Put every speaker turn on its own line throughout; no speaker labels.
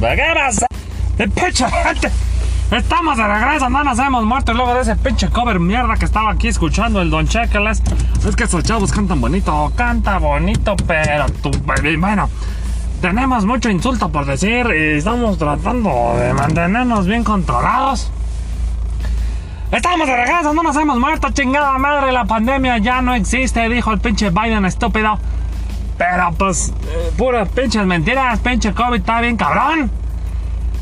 vegueras. ¡De pinche gente! Estamos de regreso, no nos hemos muerto luego de ese pinche cover mierda que estaba aquí escuchando el Don Chekeles. Es que esos chavos cantan bonito, canta bonito, pero tú, bueno, tenemos mucho insulto por decir y estamos tratando de mantenernos bien controlados. Estamos de regreso, no nos hemos muerto, chingada madre, la pandemia ya no existe, dijo el pinche Biden estúpido. Pero pues, eh, puras pinches mentiras, pinche COVID está bien cabrón.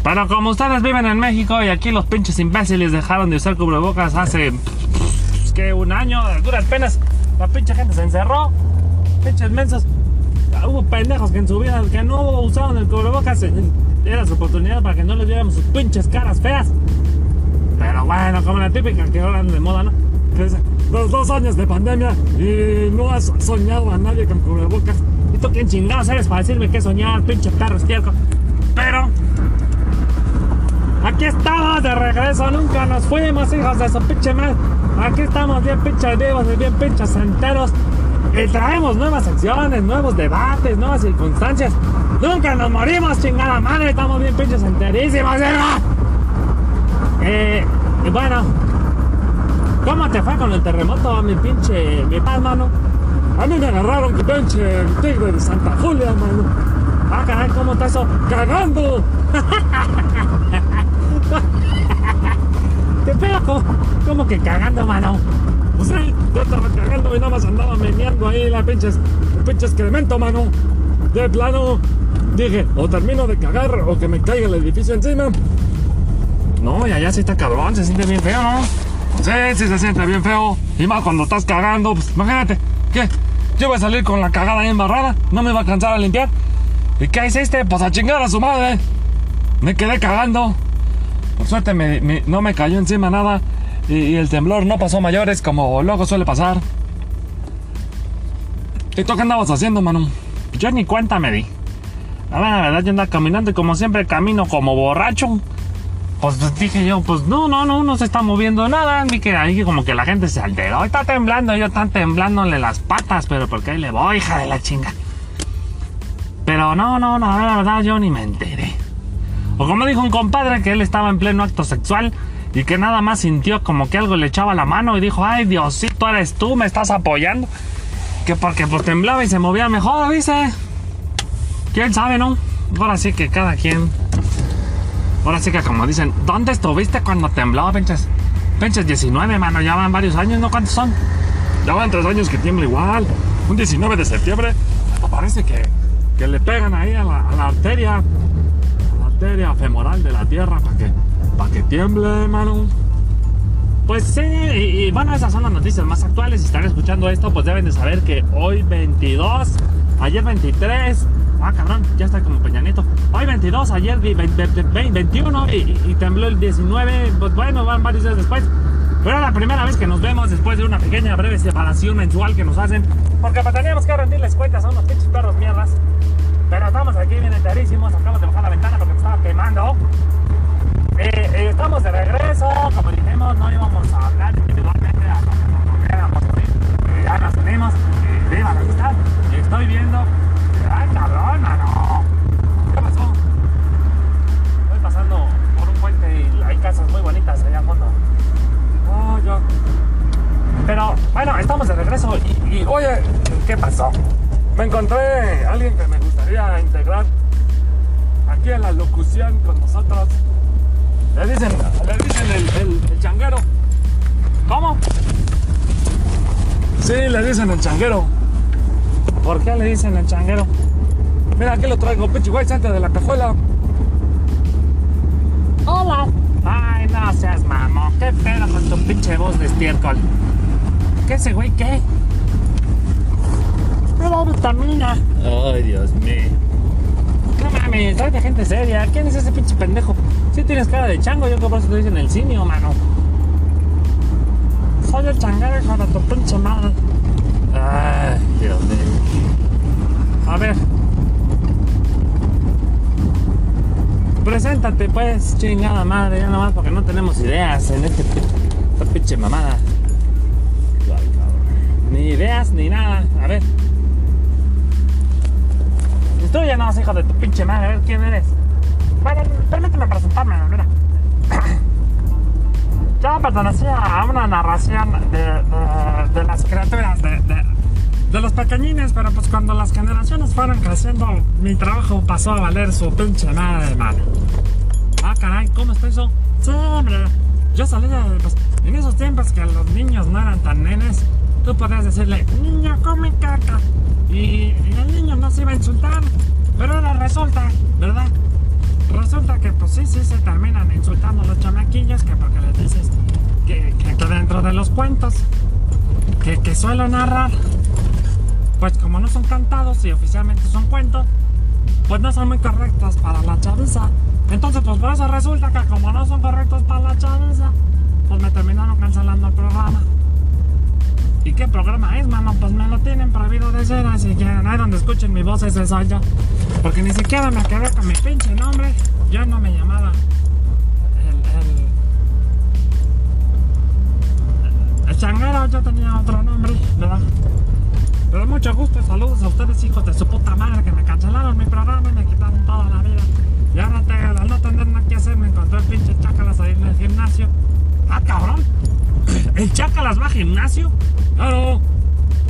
Pero como ustedes viven en México y aquí los pinches imbéciles dejaron de usar cubrebocas hace pues, que un año, de duras penas, la pinche gente se encerró. Pinches mensos. Hubo pendejos que en su vida que no usaron el cubrebocas. Era su oportunidad para que no les viéramos sus pinches caras feas. Pero bueno, como la típica que ahora de moda, ¿no? Los dos años de pandemia y no has soñado a nadie con cubrebocas. ¿Y tú quién chingados eres para decirme que soñar, pinche perro estiércol? Pero Aquí estamos de regreso, nunca nos fuimos, hijos de su pinche mal. Aquí estamos bien pinches vivos y bien pinches enteros. Y traemos nuevas secciones, nuevos debates, nuevas circunstancias. Nunca nos morimos, chingada madre, estamos bien pinches enterísimos, ¿verdad? Eh, y bueno, ¿cómo te fue con el terremoto, mi pinche, mi paz, mano? A mí me agarraron que pinche tigre de Santa Julia, mano. Ah, caray, ¿cómo está eso? ¡Cagando! ¿Qué pedo? ¿Cómo que cagando, mano? Pues sí, yo estaba cagando y nada más andaba meneando ahí la pinches, el pinche excremento, mano. De plano, dije, o termino de cagar o que me caiga el edificio encima. No, y allá sí está cabrón, se siente bien feo, ¿no? Sí, sí se siente bien feo. Y más cuando estás cagando, pues imagínate, ¿qué? Yo voy a salir con la cagada embarrada, no me va a cansar a limpiar. ¿Y qué hiciste? Pues a chingar a su madre. Me quedé cagando. Por suerte no me cayó encima nada y, el temblor no pasó mayores como luego suele pasar. ¿Y tú qué andabas haciendo, mano? Yo ni cuenta me di. La verdad, yo andaba caminando y como siempre camino como borracho. Pues dije yo, pues no, no, no, no se está moviendo nada. Vi que ahí como que la gente se alteró. Está temblando, yo están temblándole las patas, pero porque ahí le voy, hija de la chinga. Pero no, no, no, la verdad yo ni me enteré. O como dijo un compadre que él estaba en pleno acto sexual y que nada más sintió como que algo le echaba la mano y dijo, ay Diosito, eres tú, me estás apoyando. Que porque pues temblaba y se movía mejor, dice. ¿Quién sabe, no? Ahora sí que cada quien. Ahora sí que como dicen, ¿dónde estuviste cuando temblaba, pinches? Pinches 19, mano, ya van varios años, ¿no? ¿Cuántos son? Ya van tres años que tiembla igual. Un 19 de septiembre, parece que, que le pegan ahí a la, a la arteria arteria femoral de la tierra para que, para que tiemble, hermano. Pues sí, y, bueno, esas son las noticias más actuales. Si están escuchando esto, pues deben de saber que hoy 22, ayer 23, ah, cabrón, ya está como Peñanito. Hoy 22, ayer 21 y, tembló el 19. Pues bueno, van varios días después. Pero es la primera vez que nos vemos después de una pequeña breve separación mensual que nos hacen. Porque pues, teníamos que rendirles cuentas a unos pinches perros mierdas. Pero estamos aquí bien enterísimos. Acabamos de bajar la ventana porque me estaba quemando. Eh, eh, estamos de regreso. Como dijimos, no íbamos a hablar individualmente a unir. ya nos unimos. Y viva la amistad. Estoy viendo. ¡Ay, cabrón, mano! ¿Qué pasó? Estoy pasando por un puente y hay casas muy bonitas allá al fondo. Oh, yo. Pero bueno, estamos de regreso y, oye, ¿qué pasó? Me encontré a alguien que me gustaría integrar aquí en la locución con nosotros. Le dicen, le dicen el, el, changuero. ¿Cómo? Sí, le dicen el changuero. ¿Por qué le dicen el changuero? Mira, aquí lo traigo, pinche güey, antes de la cajuela. Hola. Ay, no seas mamón. Qué pedo con tu pinche voz de estiércol. ¿Qué ese güey qué? Prueba vitamina. Ay, Dios mío. No mames, soy de gente seria. ¿Quién es ese pinche pendejo? Si tienes cara de chango, yo por eso te dicen el simio, mano. Soy el changuero hijo de tu pinche madre. Ay, Dios mío. A ver. Preséntate pues, chingada madre, ya nomás porque no tenemos ideas en este esta pinche mamada. Ni ideas ni nada. A ver. Ya no, hijo de tu pinche madre, a ver quién eres. Bueno, permíteme presentarme, mira. Yo pertenecía a una narración de, de, las criaturas, de, de los pequeñines, pero pues cuando las generaciones fueron creciendo, mi trabajo pasó a valer su pinche madre, mano. Ah, caray, ¿cómo está eso? Sí, hombre. Yo salía, pues, en esos tiempos que los niños no eran tan nenes, tú podías decirle, niño, come caca. Y, y el niño no se iba a insultar. Pero ahora resulta, ¿verdad? Resulta que, pues sí, sí, se terminan insultando los chamaquillos, que porque les dices que, que, que dentro de los cuentos que, que suelo narrar, pues como no son cantados y oficialmente son cuentos, pues no son muy correctos para la chaviza. Entonces, pues por eso resulta que como no son correctos para la chaviza, pues me terminaron cancelando el programa. ¿Y qué programa es, mano? Pues me lo tienen prohibido de ser, así que hay donde escuchen mi voz, ese soy yo. Porque ni siquiera me quedé con mi pinche nombre. Yo no me llamaba el, el, el changuero, yo tenía otro nombre, ¿verdad? Pero mucho gusto, saludos a ustedes, hijos de su puta madre, que me cancelaron mi programa y me quitaron toda la vida. Y ahora, te, al no tener nada que hacer, me encontré el pinche chacalas ahí en el gimnasio. ¡Ah, cabrón! ¿El chacalas va a gimnasio? Claro.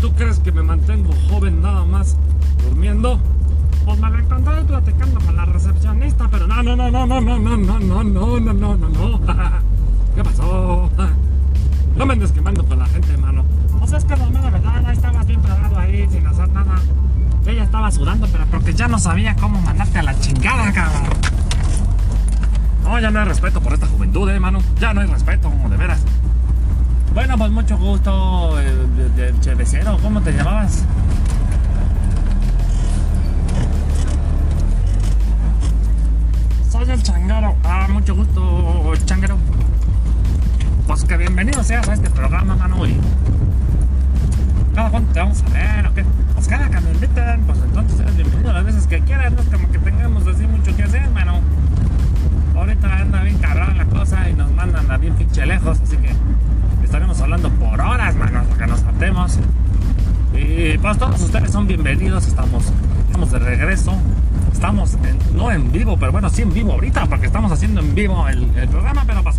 ¿Tú crees que me mantengo joven nada más durmiendo? Pues me lo encontré platicando con la recepcionista, pero no, no, no, no, no, no, no, no, no, no, no, no, no, no. ¿Qué pasó? No me andes quemando con la gente, mano. O sea, es que no, de verdad, ahí estabas ahí sin hacer nada. Ella estaba sudando, pero porque ya no sabía cómo mandarte a la chingada, cabrón. No, ya no hay respeto por esta juventud, eh, mano. Ya no hay respeto, de veras. Bueno, pues mucho gusto, el, chevecero, ¿cómo te llamabas? Soy el changaro. Ah, mucho gusto, changaro. Pues que bienvenido seas a este programa, mano. Cada cuánto te vamos a ver, ¿o qué? Pues cada que me inviten, pues entonces eres bienvenido las veces que quieras. No es como que tengamos así mucho que hacer, mano. Ahorita anda bien cabrón la cosa y nos mandan a bien pinche lejos, así que estaremos hablando por horas, mano, hasta que nos hartemos. Y pues todos ustedes son bienvenidos, estamos, estamos de regreso. Estamos en, no en vivo, pero bueno, sí en vivo ahorita, porque estamos haciendo en vivo el, el programa, pero pues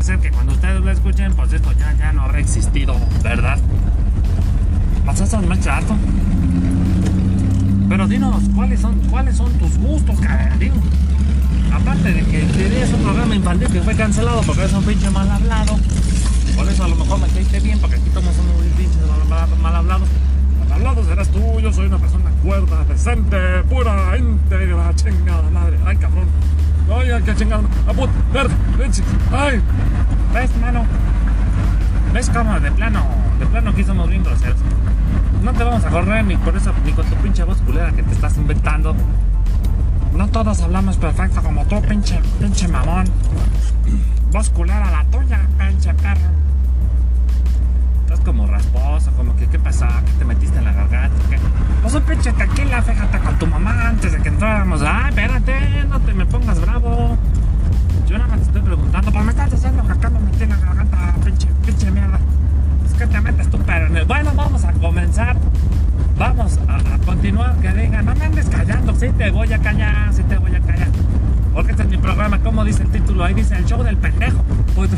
ser que cuando ustedes lo escuchen, pues esto ya, ya no habrá existido, ¿verdad? No es chato. Pero dinos, ¿cuáles son, cuáles son tus gustos, cabrón? Aparte de que tenías un programa infantil que fue cancelado porque es un pinche mal hablado. Por eso a lo mejor me caíste bien, porque aquí todos somos pinches mal, mal hablados. Mal hablados serás tú, yo soy una persona cuerda, decente, pura, íntegra, chingada madre. Ay, cabrón. Ay, qué chingada. Aput, verde, leche. Ay. ¿Ves, mano? ¿Ves cómo de plano, de plano aquí somos bien groseros? No te vamos a correr ni por eso, ni con tu pinche voz culera que te estás inventando. No todos hablamos perfecto como tú, pinche, pinche mamón. Voz culera la tuya, pinche perro. Estás como rasposo, como que, ¿qué pasó? ¿Qué te metiste en la garganta? ¿Qué? Pues un pinche tequila, fíjate con tu mamá antes de que entráramos. Ay, espérate, no te me pongas bravo. Yo nada más te estoy preguntando, pues me estás diciendo que acá me metí en la garganta, pinche, pinche mierda. Es que te metes tú, pero en el... te voy a callar, sí te voy a callar. Porque este es mi programa, como dice el título, ahí dice el show del pendejo. Pues,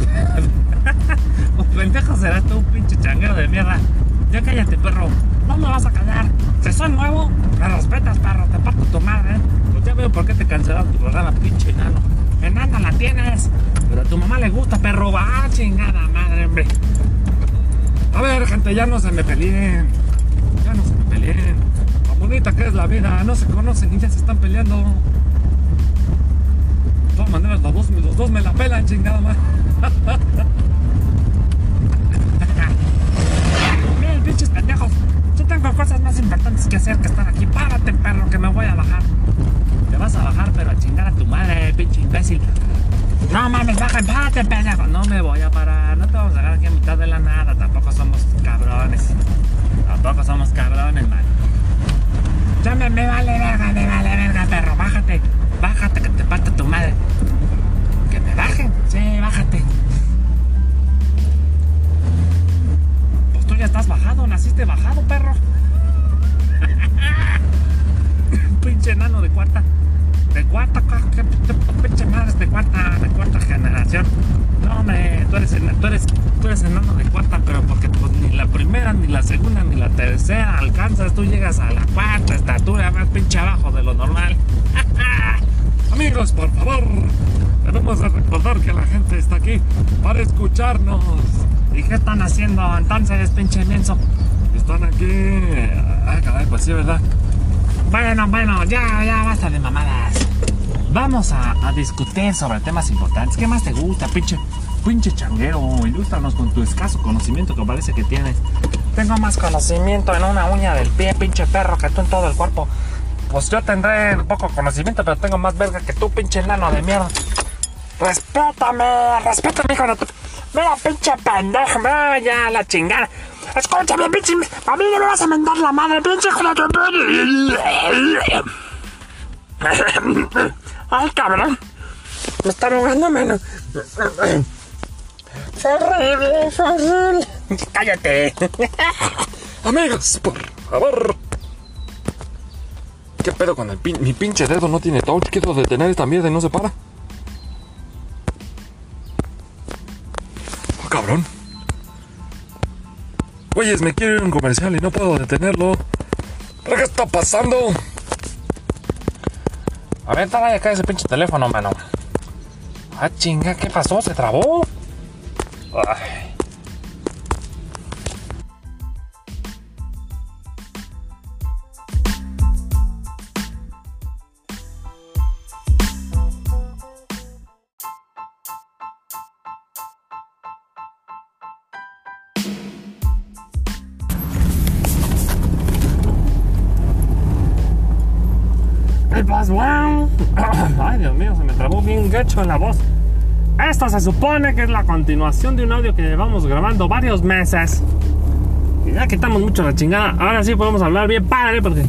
un pendejo serás tú, pinche changuero de mierda. Ya cállate, perro. No me vas a callar. Si soy nuevo, me respetas, perro. Te parto tu madre. Pues ya veo por qué te cancelaron tu programa, pinche enano. Enana la tienes. Pero a tu mamá le gusta, perro. Va, chingada madre, hombre. A ver, gente, ya no se me peleen. Ya no se me peleen. Bonita que es la vida. No se conocen y ya se están peleando. De todas maneras, los dos, los dos me la pelan, chingada madre. Miren, pinches pendejos. Yo tengo cosas más importantes que hacer que estar aquí. Párate, perro, que me voy a bajar. Te vas a bajar, pero a chingar a tu madre, pinche imbécil. No mames, baja, párate, pendejo. No me voy a parar. No te vamos a dejar aquí a mitad de la nada. Tampoco somos cabrones. Tampoco somos cabrones, man. Ya me, me vale verga, me vale verga, perro. Bájate. Bájate, que te parte tu madre. Que me bajen. Sí, bájate. Pues tú ya estás bajado, naciste bajado, perro. Pinche enano de cuarta. de cuarta, ¿qué, pinche madre de cuarta, de cuarta generación? No, me, tú eres, tú eres, tú eres enano de cuarta, pero porque pues ni la primera, ni la segunda, ni la tercera alcanzas, tú llegas a la cuarta pinche abajo de lo normal. Amigos, por favor, debemos recordar que la gente está aquí para escucharnos. ¿Y qué están haciendo entonces, pinche inmenso? Están aquí. Ah, caray, pues sí, ¿verdad? Bueno, bueno, ya, ya basta de mamadas. Vamos a, discutir sobre temas importantes. ¿Qué más te gusta, pinche, pinche changuero? Ilústranos con tu escaso conocimiento que parece que tienes.
Tengo más conocimiento en una uña del pie, pinche perro, que tú en todo el cuerpo. Pues yo tendré poco conocimiento, pero tengo más verga que tú, pinche enano de mierda. Respétame, respétame, hijo de tu... Mira, pinche pendejo, ya la chingada. Escúchame, pinche. A mí no me vas a mentar la madre, pinche hijo de Ay, cabrón. Me está ahogando, mano. Fue horrible, fue horrible. Cállate.
Amigos, por favor. ¿Qué pedo con el pin? Mi pinche dedo no tiene touch. Quiero detener esta mierda y no se para. Oh, cabrón. Oyes, me quiero ir a un comercial y no puedo detenerlo. ¿Pero qué está pasando?
A ver, trae acá ese pinche teléfono, mano. Ah, chinga, ¿qué pasó? ¿Se trabó? Ay. Ay, Dios mío, se me trabó bien gacho en la voz. Esto se supone que es la continuación de un audio que llevamos grabando varios meses. Y ya quitamos mucho la chingada. Ahora sí podemos hablar bien padre porque.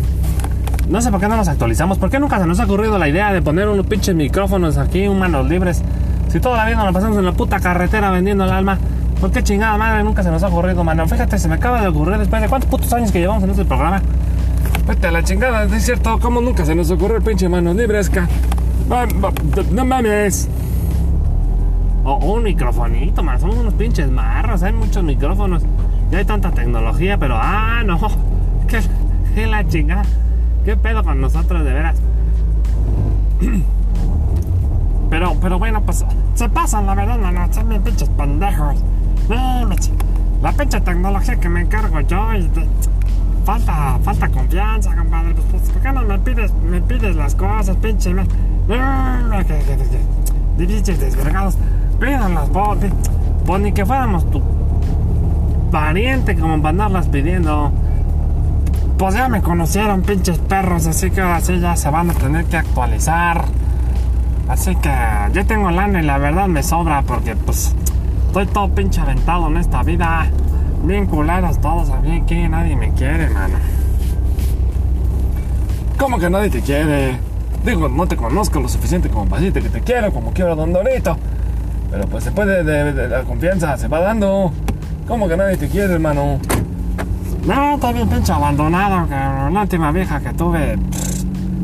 No sé por qué no nos actualizamos. ¿Por qué nunca se nos ha ocurrido la idea de poner unos pinches micrófonos aquí, manos libres? Si toda la vida nos pasamos en la puta carretera vendiendo el alma. ¿Por qué chingada madre nunca se nos ha ocurrido, mano? Fíjate, se me acaba de ocurrir después de cuántos putos años que llevamos en este programa. Vete a la chingada, es cierto, ¿cómo nunca se nos ocurrió el pinche manos libres, No mames. O un microfonito, más somos unos pinches marros, hay muchos micrófonos. Ya hay tanta tecnología, pero ah, no. ¿Qué, la chingada? ¿Qué pedo con nosotros, de veras? Pero, pero bueno, pues se pasan, la verdad, no, son bien pinches pendejos. La pinche tecnología que me encargo yo y falta, falta confianza, compadre. Pues, pues, ¿por qué no me pides, me pides las cosas, pinche? Me, pinches desvergados. Pídanlas, vos. Pues ni que fuéramos tu pariente como para andarlas pidiendo. Pues ya me conocieron, pinches perros, así que ahora sí ya se van a tener que actualizar. Así que yo tengo lana y la verdad me sobra porque pues estoy todo pinche aventado en esta vida bien culados todos aquí, que nadie me quiere, mano.
¿Cómo que nadie te quiere? Digo, no te conozco lo suficiente como para decirte que te quiero, como quiero a Don Dorito. Pero pues después de, la confianza se va dando. ¿Cómo que nadie te quiere, hermano?
No, está bien pinche abandonado, cabrón. La última vieja que tuve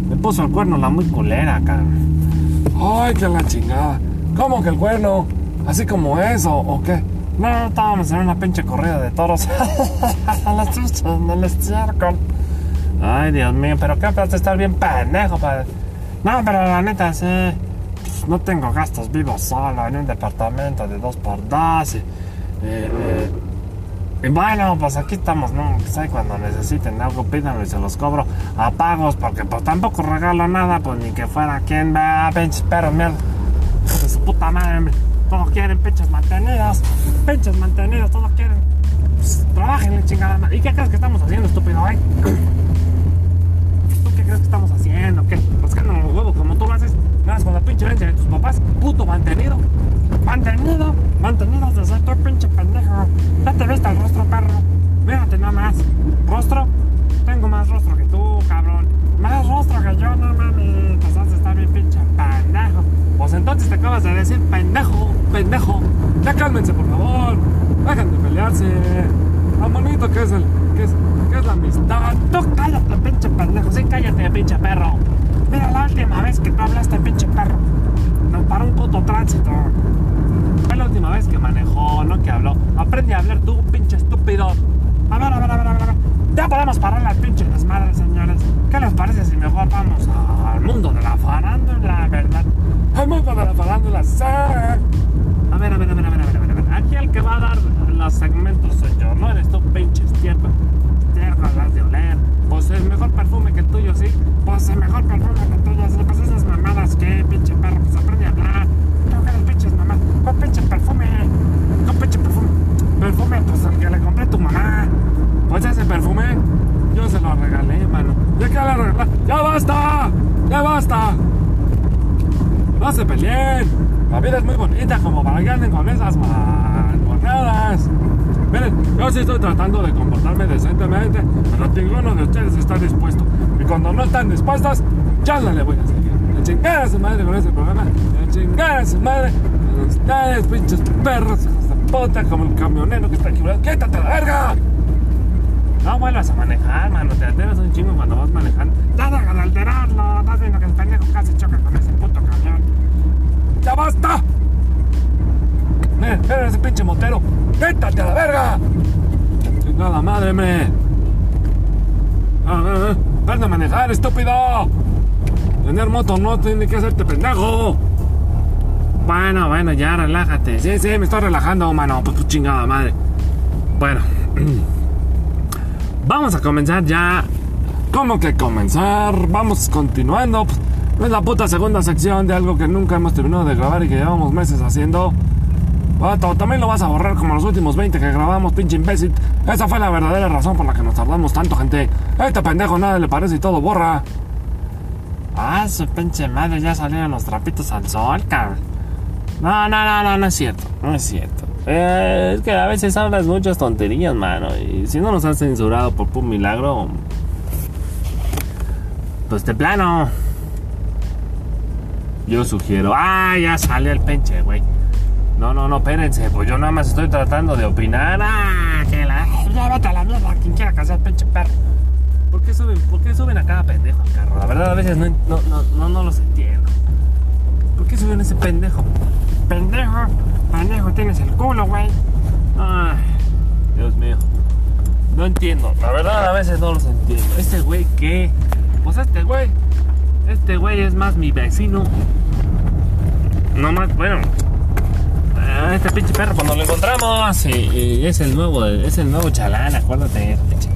me puso el cuerno la muy culera, cabrón.
Ay, que la chingada. ¿Cómo que el cuerno? ¿Así como eso o qué?
No, estábamos en una pinche corrida de toros. en el estiércol. Ay, Dios mío, pero qué de estar bien pendejo, padre. No, pero la neta, sí. Pues, no tengo gastos vivos solo en un departamento de dos por dos. Y, y, bueno, pues aquí estamos, ¿no? Pues cuando necesiten algo, pídanlo y se los cobro a pagos, porque pues tampoco regalo nada, pues ni que fuera quien va, pinches perros, mierda. Su puta madre, todos quieren pinches mantenidos. Pinches mantenidos, todos quieren. Pues, trabajen, chingada. ¿Y qué crees que estamos haciendo, estúpido, eh? ¿Tú qué crees que estamos haciendo? ¿Qué? Buscando los huevos como tú lo haces. Nada con la pinche herencia de tus papás. Puto mantenido. Mantenido. Mantenido desde tu pinche pendejo. Ya te viste el rostro, perro. Mírate nada más. ¿Rostro? Tengo más rostro que tú, cabrón. Más rostro que yo, no mames. Pues has de estar bien pinche pendejo. Pues entonces te acabas de decir pendejo, pendejo. Ya cálmense, por favor. Dejen de pelearse. Lo bonito que es el. que es, que es la amistad. Tú cállate, pinche pendejo. Sí, cállate, pinche perro. Mira, la última vez que tú hablaste, pinche perro, nos paró un puto tránsito. Fue la última vez que manejó, no que habló. Aprende a hablar tú, pinche estúpido. A ver, a ver, a ver, a ver, a ver. Ya podemos parar las pinches desmadres, señores. ¿Qué les parece si mejor vamos al mundo de la farándula, verdad? Al mundo de la farándula, sí. A ver, a ver, a ver, a ver, a ver, a ver. Aquí el que va a dar los segmentos soy yo, no eres tú, pinche estierro. Estierro, las de oler. Pues el mejor perfume que el tuyo, sí. Pues el mejor perfume que el tuyo, sí. Pues esas mamadas que, pinche perro, pues aprende a hablar. Tengo que las pinches mamás. ¿Cuál pinche perfume? ¿Cuál pinche perfume? Perfume, pues el que le compré a tu mamá. Pues ese perfume, yo se lo regalé, mano. ¿Ya qué le regalé? ¡Ya basta! ¡Ya basta! No se peleen. La vida es muy bonita como para que anden con esas mangonadas. Miren, yo sí estoy tratando de comportarme decentemente, pero ninguno de ustedes está dispuesto. Y cuando no están dispuestas, ya no le voy a seguir. A chingar a su madre con ese programa. A chingar a su madre ustedes, pinches perros, hijos de puta, como el camionero que está aquí. ¡Quítate la verga! No vuelvas a manejar, mano. Te alteras un chingo cuando vas manejando. Nada de alterarlo. Estás viendo que el pendejo casi choca con ese puto camión. ¡Ya basta! Miren, miren ese pinche motero. ¡Quítate a la verga! Chingada madre, me. Ah, ah, ah. ¡Ven a manejar, estúpido! Tener moto no tiene que hacerte pendejo. Bueno, bueno, ya relájate. Sí, sí, me estoy relajando, mano. Pues tu chingada madre. Bueno. Vamos a comenzar ya. ¿Cómo que comenzar? Vamos continuando. Pues, es la puta segunda sección de algo que nunca hemos terminado de grabar y que llevamos meses haciendo. Vato, también lo vas a borrar como los últimos 20 que grabamos, pinche imbécil. Esa fue la verdadera razón por la que nos tardamos tanto, gente. Este pendejo nada le parece y todo borra. Ah, su pinche madre, ya salieron los trapitos al sol, cabrón. No, no, no, no, no es cierto. No es cierto. Eh, es que a veces hablas muchas tonterías, mano. Y si no nos han censurado por un milagro, pues de plano. Yo sugiero. Ah, ya sale el pinche, güey. No, no, no, espérense. Pues yo nada más estoy tratando de opinar. Ah, que la. Ya vete la mierda, quien quiera casar, pinche perro. ¿Por qué suben, por qué suben a cada pendejo al carro? La verdad, a veces no, no, no, no, no los entiendo. ¿Por qué suben a ese pendejo? Pendejo, pendejo, tienes el culo, güey. Dios mío. No entiendo. La verdad, a veces no los entiendo. Este güey, ¿qué? Pues este güey. Este güey es más mi vecino. No más, bueno. a Este pinche perro cuando lo encontramos y, y es el nuevo, es el nuevo chalán, acuérdate, pinche.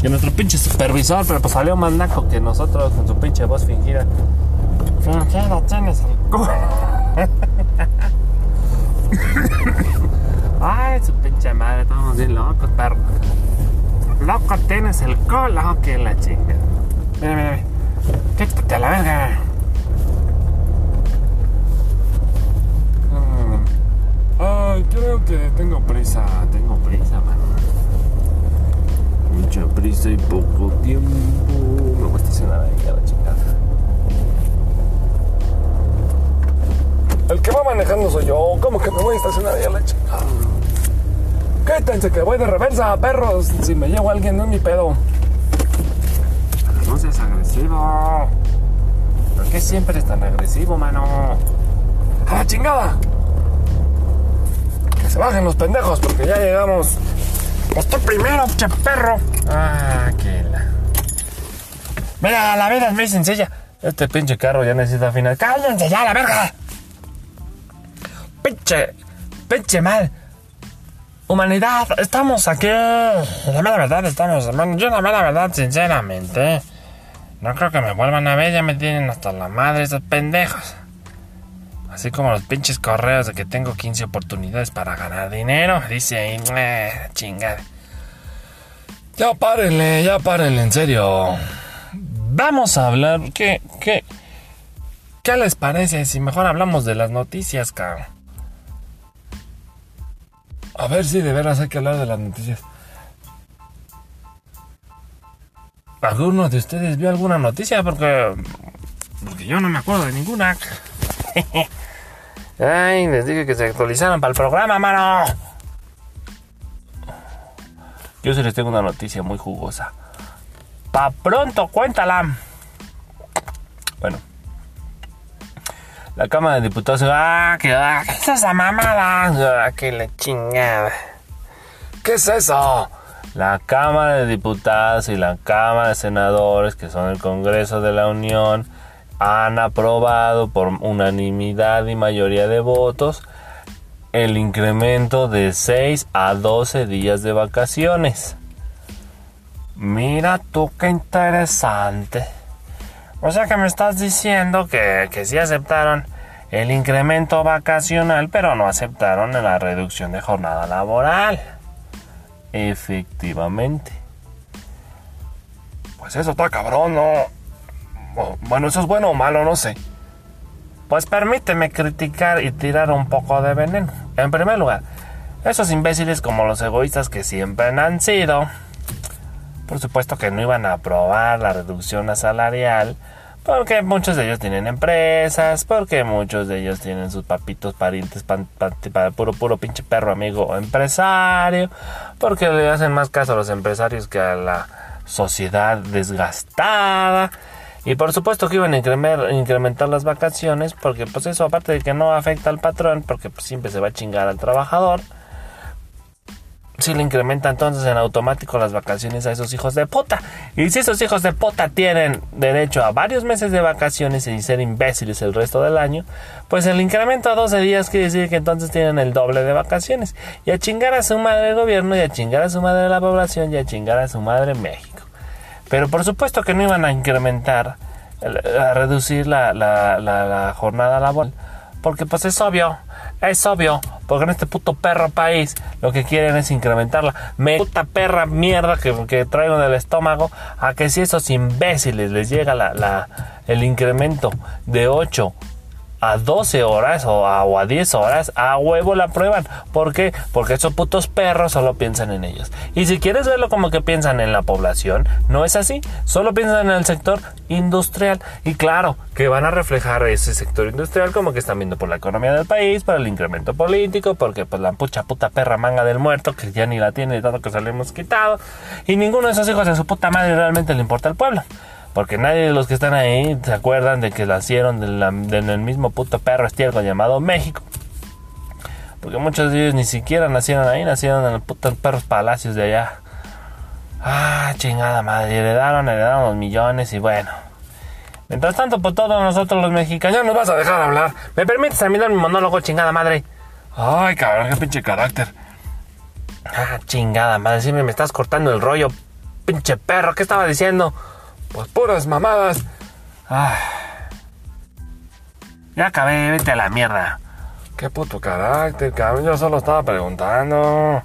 Que nuestro pinche supervisor, pero pues salió más naco que nosotros con su pinche voz fingida. Tienes el culo. Ay, su pinche madre, estamos bien locos, perro. Loco tienes el culo, que la chinga. Mira, mira, mira. Quítate a la verga. Mm. Ay, creo que tengo prisa. Tengo prisa, mano. Mucha prisa y poco tiempo. Me voy a estacionar ahí a la chingada. El que va manejando soy yo. ¿Cómo que me voy a estacionar ahí a la chingada? Quítense que voy de reversa, perros. Si me llevo a alguien, no es mi pedo. No seas agresivo. ¿Por qué siempre eres tan agresivo, mano? ¡A la chingada! Que se bajen los pendejos porque ya llegamos. Pues tú primero, che perro. Ah, que la. Mira, la vida es muy sencilla. Este pinche carro ya necesita final. ¡Cállense ya, la verga! Pinche. Pinche mal. Humanidad, estamos aquí. La mera verdad, estamos. Yo, la mera verdad, sinceramente. No creo que me vuelvan a ver, ya me tienen hasta la madre esos pendejos. Así como los pinches correos de que tengo 15 oportunidades para ganar dinero. Dice ahí, chingada. Ya párenle, ya párenle, en serio. Vamos a hablar. ¿Qué, qué, qué les parece si mejor hablamos de las noticias, cabrón? A ver si de veras hay que hablar de las noticias. ¿Alguno de ustedes vio alguna noticia? Porque, porque yo no me acuerdo de ninguna. Ay, les dije que se actualizaron para el programa, mano. Yo sí les tengo una noticia muy jugosa. Pa' pronto, cuéntala.
Bueno. La Cámara de Diputados, ah, que, ah, ¿qué es esa mamada? Ah, que la chingada. ¿Qué es eso? La Cámara de Diputados y la Cámara de Senadores, que son el Congreso de la Unión, han aprobado por unanimidad y mayoría de votos el incremento de 6 a 12 días de vacaciones. Mira tú qué interesante. O sea que me estás diciendo que, que sí aceptaron el incremento vacacional, pero no aceptaron la reducción de jornada laboral. Efectivamente. Pues eso está cabrón, ¿no? Bueno, eso es bueno o malo, no sé. Pues permíteme criticar y tirar un poco de veneno. En primer lugar, esos imbéciles como los egoístas que siempre han sido, por supuesto que no iban a aprobar la reducción salarial, porque muchos de ellos tienen empresas, porque muchos de ellos tienen sus papitos, parientes, puro, puro pinche perro amigo o empresario, porque le hacen más caso a los empresarios que a la sociedad desgastada. Y por supuesto que iban a incrementar las vacaciones, porque pues eso aparte de que no afecta al patrón, porque pues, siempre se va a chingar al trabajador. Si le incrementa entonces en automático las vacaciones a esos hijos de puta. Y si esos hijos de puta tienen derecho a varios meses de vacaciones y ser imbéciles el resto del año, pues el incremento a 12 días quiere decir que entonces tienen el doble de vacaciones. Y a chingar a su madre el gobierno, y a chingar a su madre la población, y a chingar a su madre México. Pero por supuesto que no iban a incrementar, a reducir la, la, jornada laboral. Porque pues es obvio, es obvio, porque en este puto perro país lo que quieren es incrementarla. Me puta perra mierda que, que traigo en el estómago a que si esos imbéciles les llega la, la, el incremento de 8 a 12 horas o a, o a 10 horas, a huevo la prueban. ¿Por qué? Porque esos putos perros solo piensan en ellos. Y si quieres verlo como que piensan en la población, no es así. Solo piensan en el sector industrial. Y claro, que van a reflejar ese sector industrial como que están viendo por la economía del país, para el incremento político, porque pues la pucha puta perra manga del muerto, que ya ni la tiene, dado que se le quitado. Y ninguno de esos hijos de su puta madre realmente le importa al pueblo. Porque nadie de los que están ahí se acuerdan de que nacieron en el mismo puto perro estiércol llamado México. Porque muchos de ellos ni siquiera nacieron ahí, nacieron en los putos perros palacios de allá. Ah, chingada madre, heredaron, heredaron los millones y bueno. Mientras tanto, por pues, todos nosotros los mexicanos, ya nos vas a dejar hablar. ¿Me permites terminar mi monólogo, chingada madre?
Ay, cabrón, qué pinche carácter.
Ah, chingada madre, siempre me estás cortando el rollo. Pinche perro, ¿qué estaba diciendo?
Pues puras mamadas.
Ya acabé, vete a la mierda.
Qué puto carácter, cabrón. Yo solo estaba preguntando.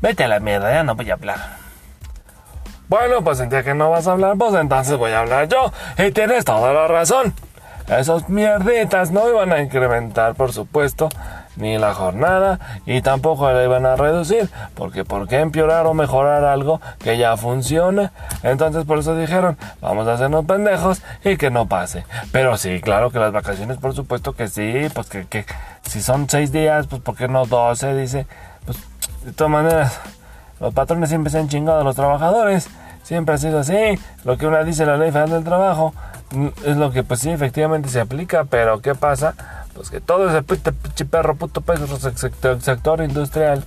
Vete a la mierda, ya no voy a hablar.
Bueno, pues sentía que no vas a hablar, pues entonces voy a hablar yo. Y tienes toda la razón. Esos mierditas no iban a incrementar, por supuesto, ni la jornada y tampoco la iban a reducir, porque ¿por qué empeorar o mejorar algo que ya funciona? Entonces por eso dijeron, vamos a hacernos pendejos y que no pase. Pero sí, claro que las vacaciones, por supuesto que sí, pues que, que si son seis días, pues ¿por qué no doce? Dice, pues de todas maneras, los patrones siempre se han chingado a los trabajadores. Siempre ha sido así. Lo que una dice la ley federal del trabajo mm, es lo que pues sí efectivamente se aplica, pero ¿qué pasa? Pues que todo ese pinche perro puto peso sector, sector industrial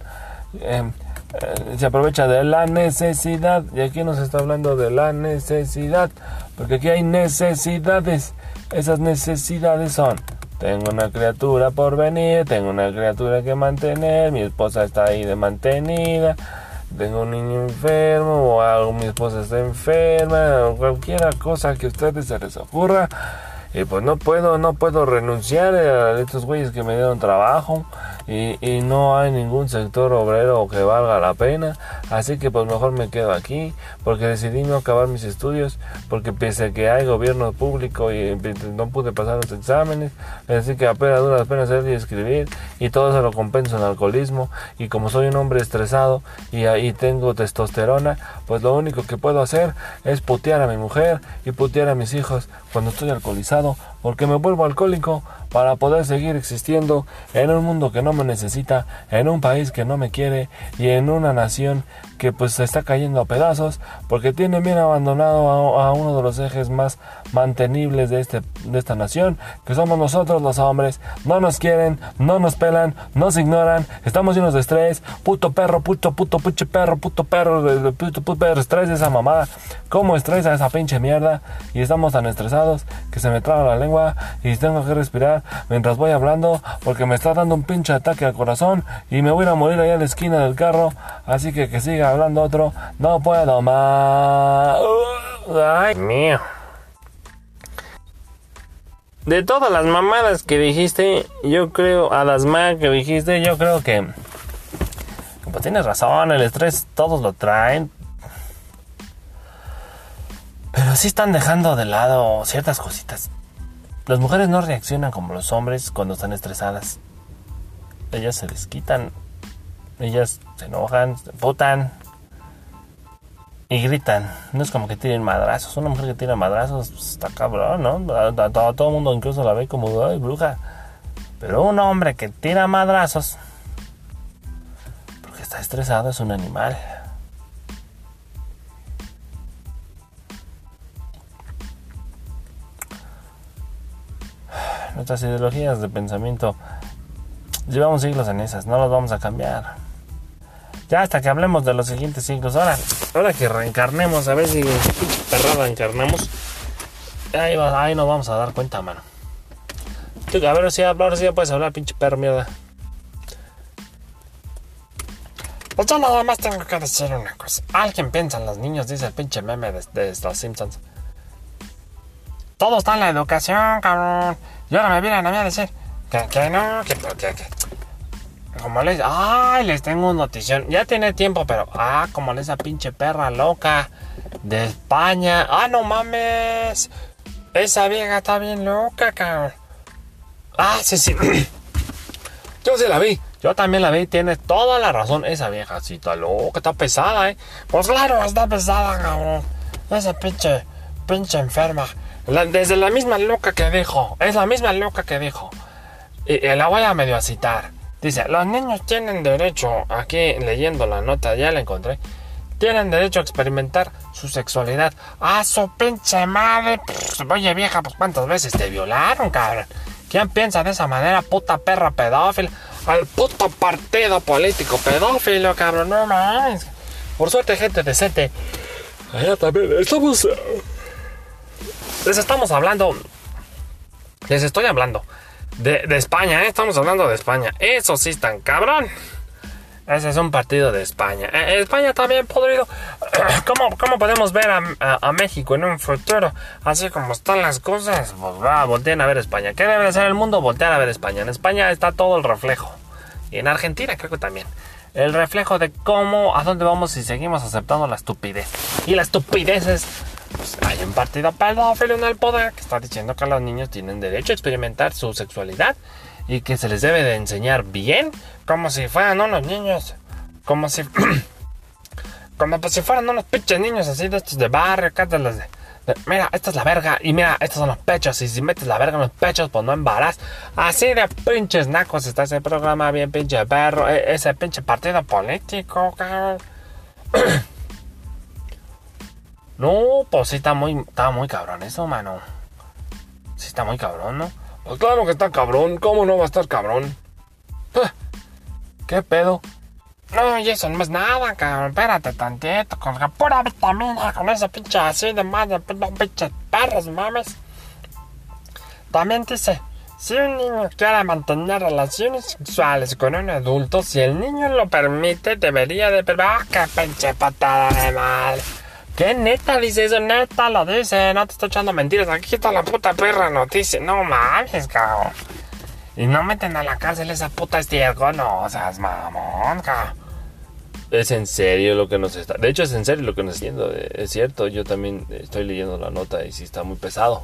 em, eh, se aprovecha de la necesidad y aquí nos está hablando de la necesidad porque aquí hay necesidades esas necesidades son tengo una criatura por venir tengo una criatura que mantener mi esposa está ahí de mantenida tengo un niño enfermo o algo mi esposa está enferma o cualquier cosa que a ustedes se les ocurra y pues no puedo, no puedo renunciar a estos güeyes que me dieron trabajo y, no hay ningún sector obrero que valga la pena, así que pues mejor me quedo aquí porque decidí no acabar mis estudios porque pese que hay gobierno público y no pude pasar los exámenes, así que apenas duras penas leer y escribir y todo eso lo compenso en alcoholismo y como soy un hombre estresado y ahí tengo testosterona, pues lo único que puedo hacer es putear a mi mujer y putear a mis hijos cuando estoy alcoholizado porque me vuelvo alcohólico para poder seguir existiendo en un mundo que no me necesita, en un país que no me quiere y en una nación que pues se está cayendo a pedazos porque tiene bien abandonado a, uno de los ejes más mantenibles de, este, de esta nación, que somos nosotros los hombres. No nos quieren, no nos pelan, nos ignoran, estamos llenos de estrés, puto perro, puto, puto, puto perro, puto perro, puto, puto perro, estrés de esa mamada. ¿Cómo estresa esa pinche mierda? Y estamos tan estresados que se me traba la lengua y tengo que respirar mientras voy hablando porque me está dando un pinche ataque al corazón y me voy a morir allá en la esquina del carro. Así que que siga hablando otro. No puedo más.
Ay, mío. De todas las mamadas que dijiste, yo creo, a las más que dijiste, yo creo que. Pues tienes razón, el estrés todos lo traen. Pero sí están dejando de lado ciertas cositas. Las mujeres no reaccionan como los hombres cuando están estresadas. Ellas se les quitan. Ellas se enojan, se putan. Y gritan. No es como que tiren madrazos. Una mujer que tira madrazos pues, está cabrón, ¿no? A todo el mundo incluso la ve como, ay, bruja. Pero un hombre que tira madrazos. Porque está estresado, es un animal. Nuestras ideologías de pensamiento llevamos siglos en esas, no las vamos a cambiar. Ya hasta que hablemos de los siguientes siglos. Ahora, ahora que reencarnemos, a ver si perrada encarnamos. Ahí, ahí nos vamos a dar cuenta, mano. Tú, a ver si ahora sí ya puedes hablar, pinche perro mierda. Pues yo nada más tengo que decir una cosa. Alguien piensa en los niños, dice el pinche meme de, de los Simpsons. Todo está en la educación, cabrón. Y ahora me vienen a mí a decir que, que no, que, que. Como les. ¡Ay! Les tengo una notición. Ya tiene tiempo, pero. ¡Ah! Como esa pinche perra loca de España. ¡Ah, no mames! Esa vieja está bien loca, cabrón. ¡Ah, sí, sí! Yo sí la vi. Yo también la vi. Tienes toda la razón. Esa vieja sí está loca, está pesada, ¿eh? Pues claro, está pesada, cabrón. Esa pinche. Pinche enferma. Desde la misma loca que dijo. Es la misma loca que dijo. Y, la voy a medio a citar. Dice, los niños tienen derecho, aquí leyendo la nota, ya la encontré, tienen derecho a experimentar su sexualidad. ¡Ah, su pinche madre! Oye, vieja, pues ¿cuántas veces te violaron, cabrón? ¿Quién piensa de esa manera, puta perra pedófila? Al puto partido político pedófilo, cabrón, no mames. Por suerte, gente decente. Allá también estamos... Les estamos hablando... Les estoy hablando de, España, ¿eh? estamos hablando de España. Eso sí están cabrón. Ese es un partido de España. Eh, España también podrido. ¿Cómo, cómo podemos ver a, a- a México en un futuro? Así como están las cosas. Pues va, volteen a ver España. ¿Qué debe de ser el mundo? Voltear a ver España. En España está todo el reflejo. Y en Argentina creo que también. El reflejo de cómo, a dónde vamos si seguimos aceptando la estupidez. Y la estupidez es pues, hay un partido pedófilo en el poder que está diciendo que los niños tienen derecho a experimentar su sexualidad y que se les debe de enseñar bien, como si fueran unos niños, como si, como pues si fueran unos pinches niños así de estos de barrio, acá de los de, de, mira, esta es la verga y mira, estos son los pechos y si metes la verga en los pechos pues no embaraz. Así de pinches nacos está ese programa bien pinche perro, e- ese pinche partido político, cabrón. No, pues sí está muy, está muy cabrón eso, mano. Sí está muy cabrón, ¿no? Pues claro que está cabrón, ¿cómo no va a estar cabrón? Ah, ¿Qué pedo? No, y eso no es nada, cabrón. Espérate tantito, con la pura vitamina, con esa pinche así de madre, no pinches perros, mames. También dice, si un niño quiere mantener relaciones sexuales con un adulto, si el niño lo permite, debería de... ¡Ah, qué pinche patada de madre! ¿Qué neta dice eso? Neta lo dice, no te estoy echando mentiras. Aquí está la puta perra noticia. No mames, cabrón. Y no meten a la cárcel esa puta estiércol, no seas mamón, cabrón. Es en serio lo que nos está. De hecho, es en serio lo que nos está Es cierto, yo también estoy leyendo la nota y sí está muy pesado.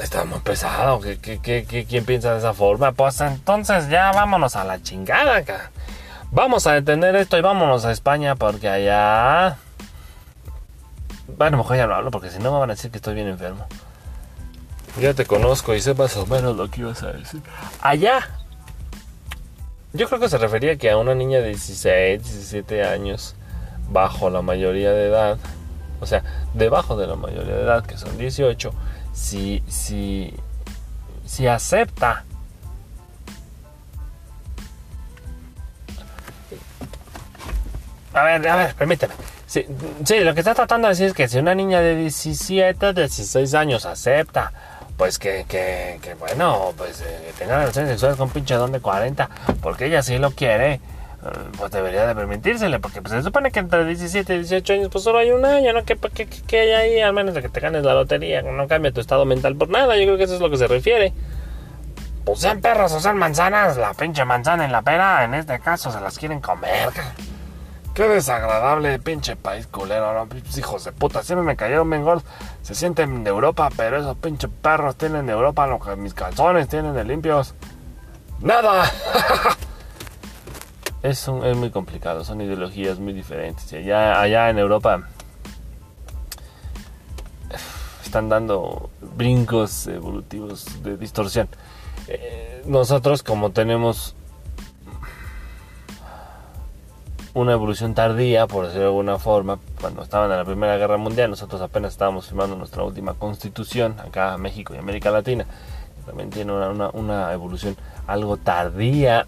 Está muy pesado. ¿Qué, quién piensa de esa forma? Pues entonces ya vámonos a la chingada, acá. Vamos a detener esto y vámonos a España porque allá. Bueno, mejor ya no hablo porque si no me van a decir que estoy bien enfermo. Ya te conozco y sé más o menos lo que ibas a decir. Allá. Yo creo que se refería que a una niña de 16, 17 años, bajo la mayoría de edad, o sea, debajo de la mayoría de edad, que son 18, si, si, si acepta A ver, a ver, permíteme. Sí, sí, lo que está tratando de decir es que si una niña de 17, 16 años acepta, pues que, que, que bueno, pues eh, tenga relaciones sexuales con un pinche don de 40, porque ella sí lo quiere, eh, pues debería de permitírsele, porque pues se supone que entre 17 y 18 años pues solo hay un año, ¿no? Que, que, que hay ahí, al menos de que te ganes la lotería, no cambia tu estado mental por nada, yo creo que eso es lo que se refiere. Pues sean perros o sean manzanas, la pinche manzana en la pera, en este caso se las quieren comer. Qué desagradable pinche país culero, ¿no? Hijos de puta. Siempre me cayeron bien gordos. Se sienten de Europa, pero esos pinches perros tienen de Europa lo que mis calzones tienen de limpios. ¡Nada! es, muy complicado, son ideologías muy diferentes. Allá, allá en Europa están dando brincos evolutivos de distorsión. Eh, nosotros como tenemos una evolución tardía, por decirlo de alguna forma. Cuando estaban en la Primera Guerra Mundial, nosotros apenas estábamos firmando nuestra última constitución, acá en México y América Latina. También tiene una, una, evolución algo tardía.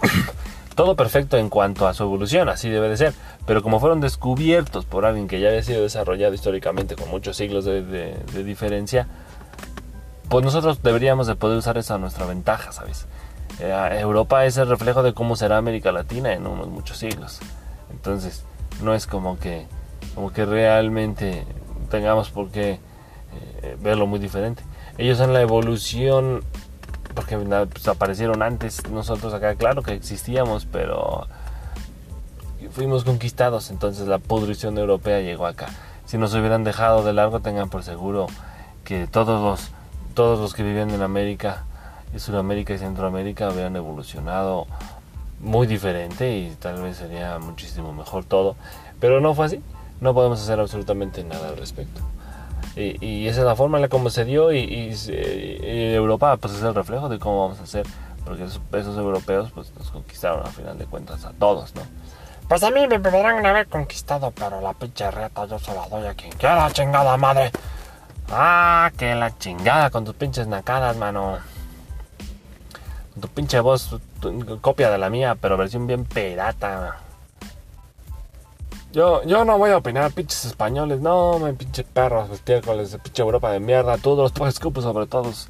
Todo perfecto en cuanto a su evolución, así debe de ser. Pero como fueron descubiertos por alguien que ya había sido desarrollado históricamente con muchos siglos de, de diferencia, pues nosotros deberíamos de poder usar eso a nuestra ventaja, ¿sabes? Eh, Europa es el reflejo de cómo será América Latina en unos muchos siglos. Entonces, no es como que, como que realmente tengamos por qué eh, verlo muy diferente. Ellos en la evolución, porque pues, aparecieron antes, nosotros acá, claro que existíamos, pero fuimos conquistados, entonces la pudrición europea llegó acá. Si nos hubieran dejado de largo, tengan por seguro que todos los, todos los que vivían en América Sudamérica y Centroamérica habían evolucionado muy diferente y tal vez sería muchísimo mejor todo, pero no fue así, no podemos hacer absolutamente nada al respecto. Y, esa es la forma en la como se dio y, Europa pues es el reflejo de cómo vamos a hacer, porque esos, europeos pues nos conquistaron a final de cuentas a todos, ¿no?
Pues a mí me podrán haber conquistado, pero la pinche reta yo se la doy a quien quiera, chingada madre.
Ah, que la chingada con tus pinches nacadas, mano tu pinche voz, copia de la mía, pero versión bien pirata. Yo, yo no voy a opinar, pinches españoles, no, me pinche perros, estiércoles de pinche Europa de mierda, todos los pues escupo sobre todos.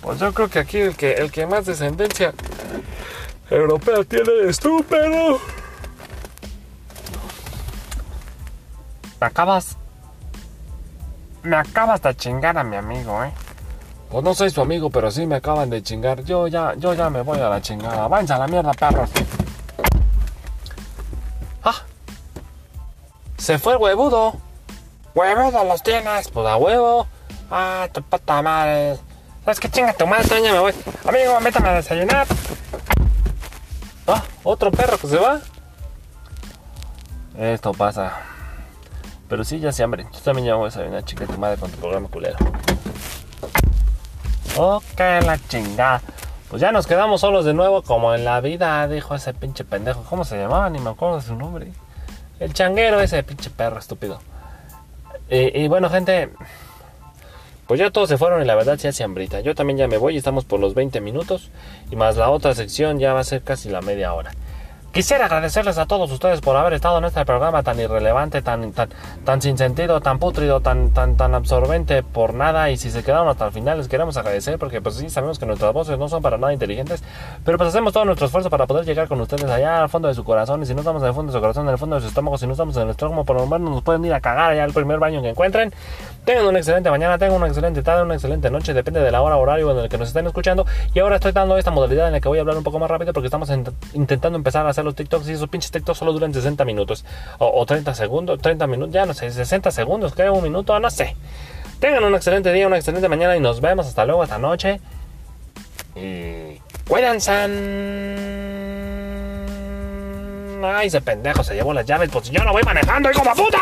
Pues yo creo que aquí el que, el que más descendencia europea tiene es tú, pero...
Me acabas... Me acabas de chingar a mi amigo, eh.
Pues no soy su amigo, pero sí me acaban de chingar. Yo ya, yo ya me voy a la chingada. Váyanse a la mierda, perros. ¡Ah! Se fue el huevudo.
Huevudo los tienes.
Pues a huevo.
Ah, tu puta madre. ¿Sabes qué chinga tu madre? Ya me voy. Amigo, métame a desayunar.
Ah, otro perro que se va. Esto pasa. Pero sí, ya se hambre. Yo también ya voy a desayunar, chica tu madre, con tu programa culero. Ok, la chingada. Pues ya nos quedamos solos de nuevo, como en la vida, dijo ese pinche pendejo. ¿Cómo se llamaba? Ni me acuerdo de su nombre. El changuero, ese pinche perro estúpido. Y, bueno, gente, pues ya todos se fueron y la verdad se hace hambrita. Yo también ya me voy y estamos por los 20 minutos. Y más la otra sección ya va a ser casi la media hora. Quisiera agradecerles a todos ustedes por haber estado en este programa tan irrelevante, tan, tan, tan sin sentido, tan putrido, tan, tan, tan absorbente por nada. Y si se quedaron hasta el final, les queremos agradecer porque pues sí sabemos que nuestras voces no son para nada inteligentes, pero pues hacemos todo nuestro esfuerzo para poder llegar con ustedes allá al fondo de su corazón. Y si no estamos en el fondo de su corazón, en el fondo de su estómago, si no estamos en el estómago, por lo menos nos pueden ir a cagar allá al primer baño que encuentren. Tengan una excelente mañana, tengan una excelente tarde, una excelente noche, depende de la hora horario en el que nos estén escuchando. Y ahora estoy dando esta modalidad en la que voy a hablar un poco más rápido porque estamos intentando empezar a hacer los TikToks y esos pinches TikToks solo duran 60 minutos o, 30 segundos, 30 minutos, ya no sé, 60 segundos, creo, un minuto, no sé. Tengan un excelente día, una excelente mañana y nos vemos hasta luego, esta noche. Y cuídense. Ay, ese pendejo se llevó las llaves, pues yo no voy manejando, hijo de puta.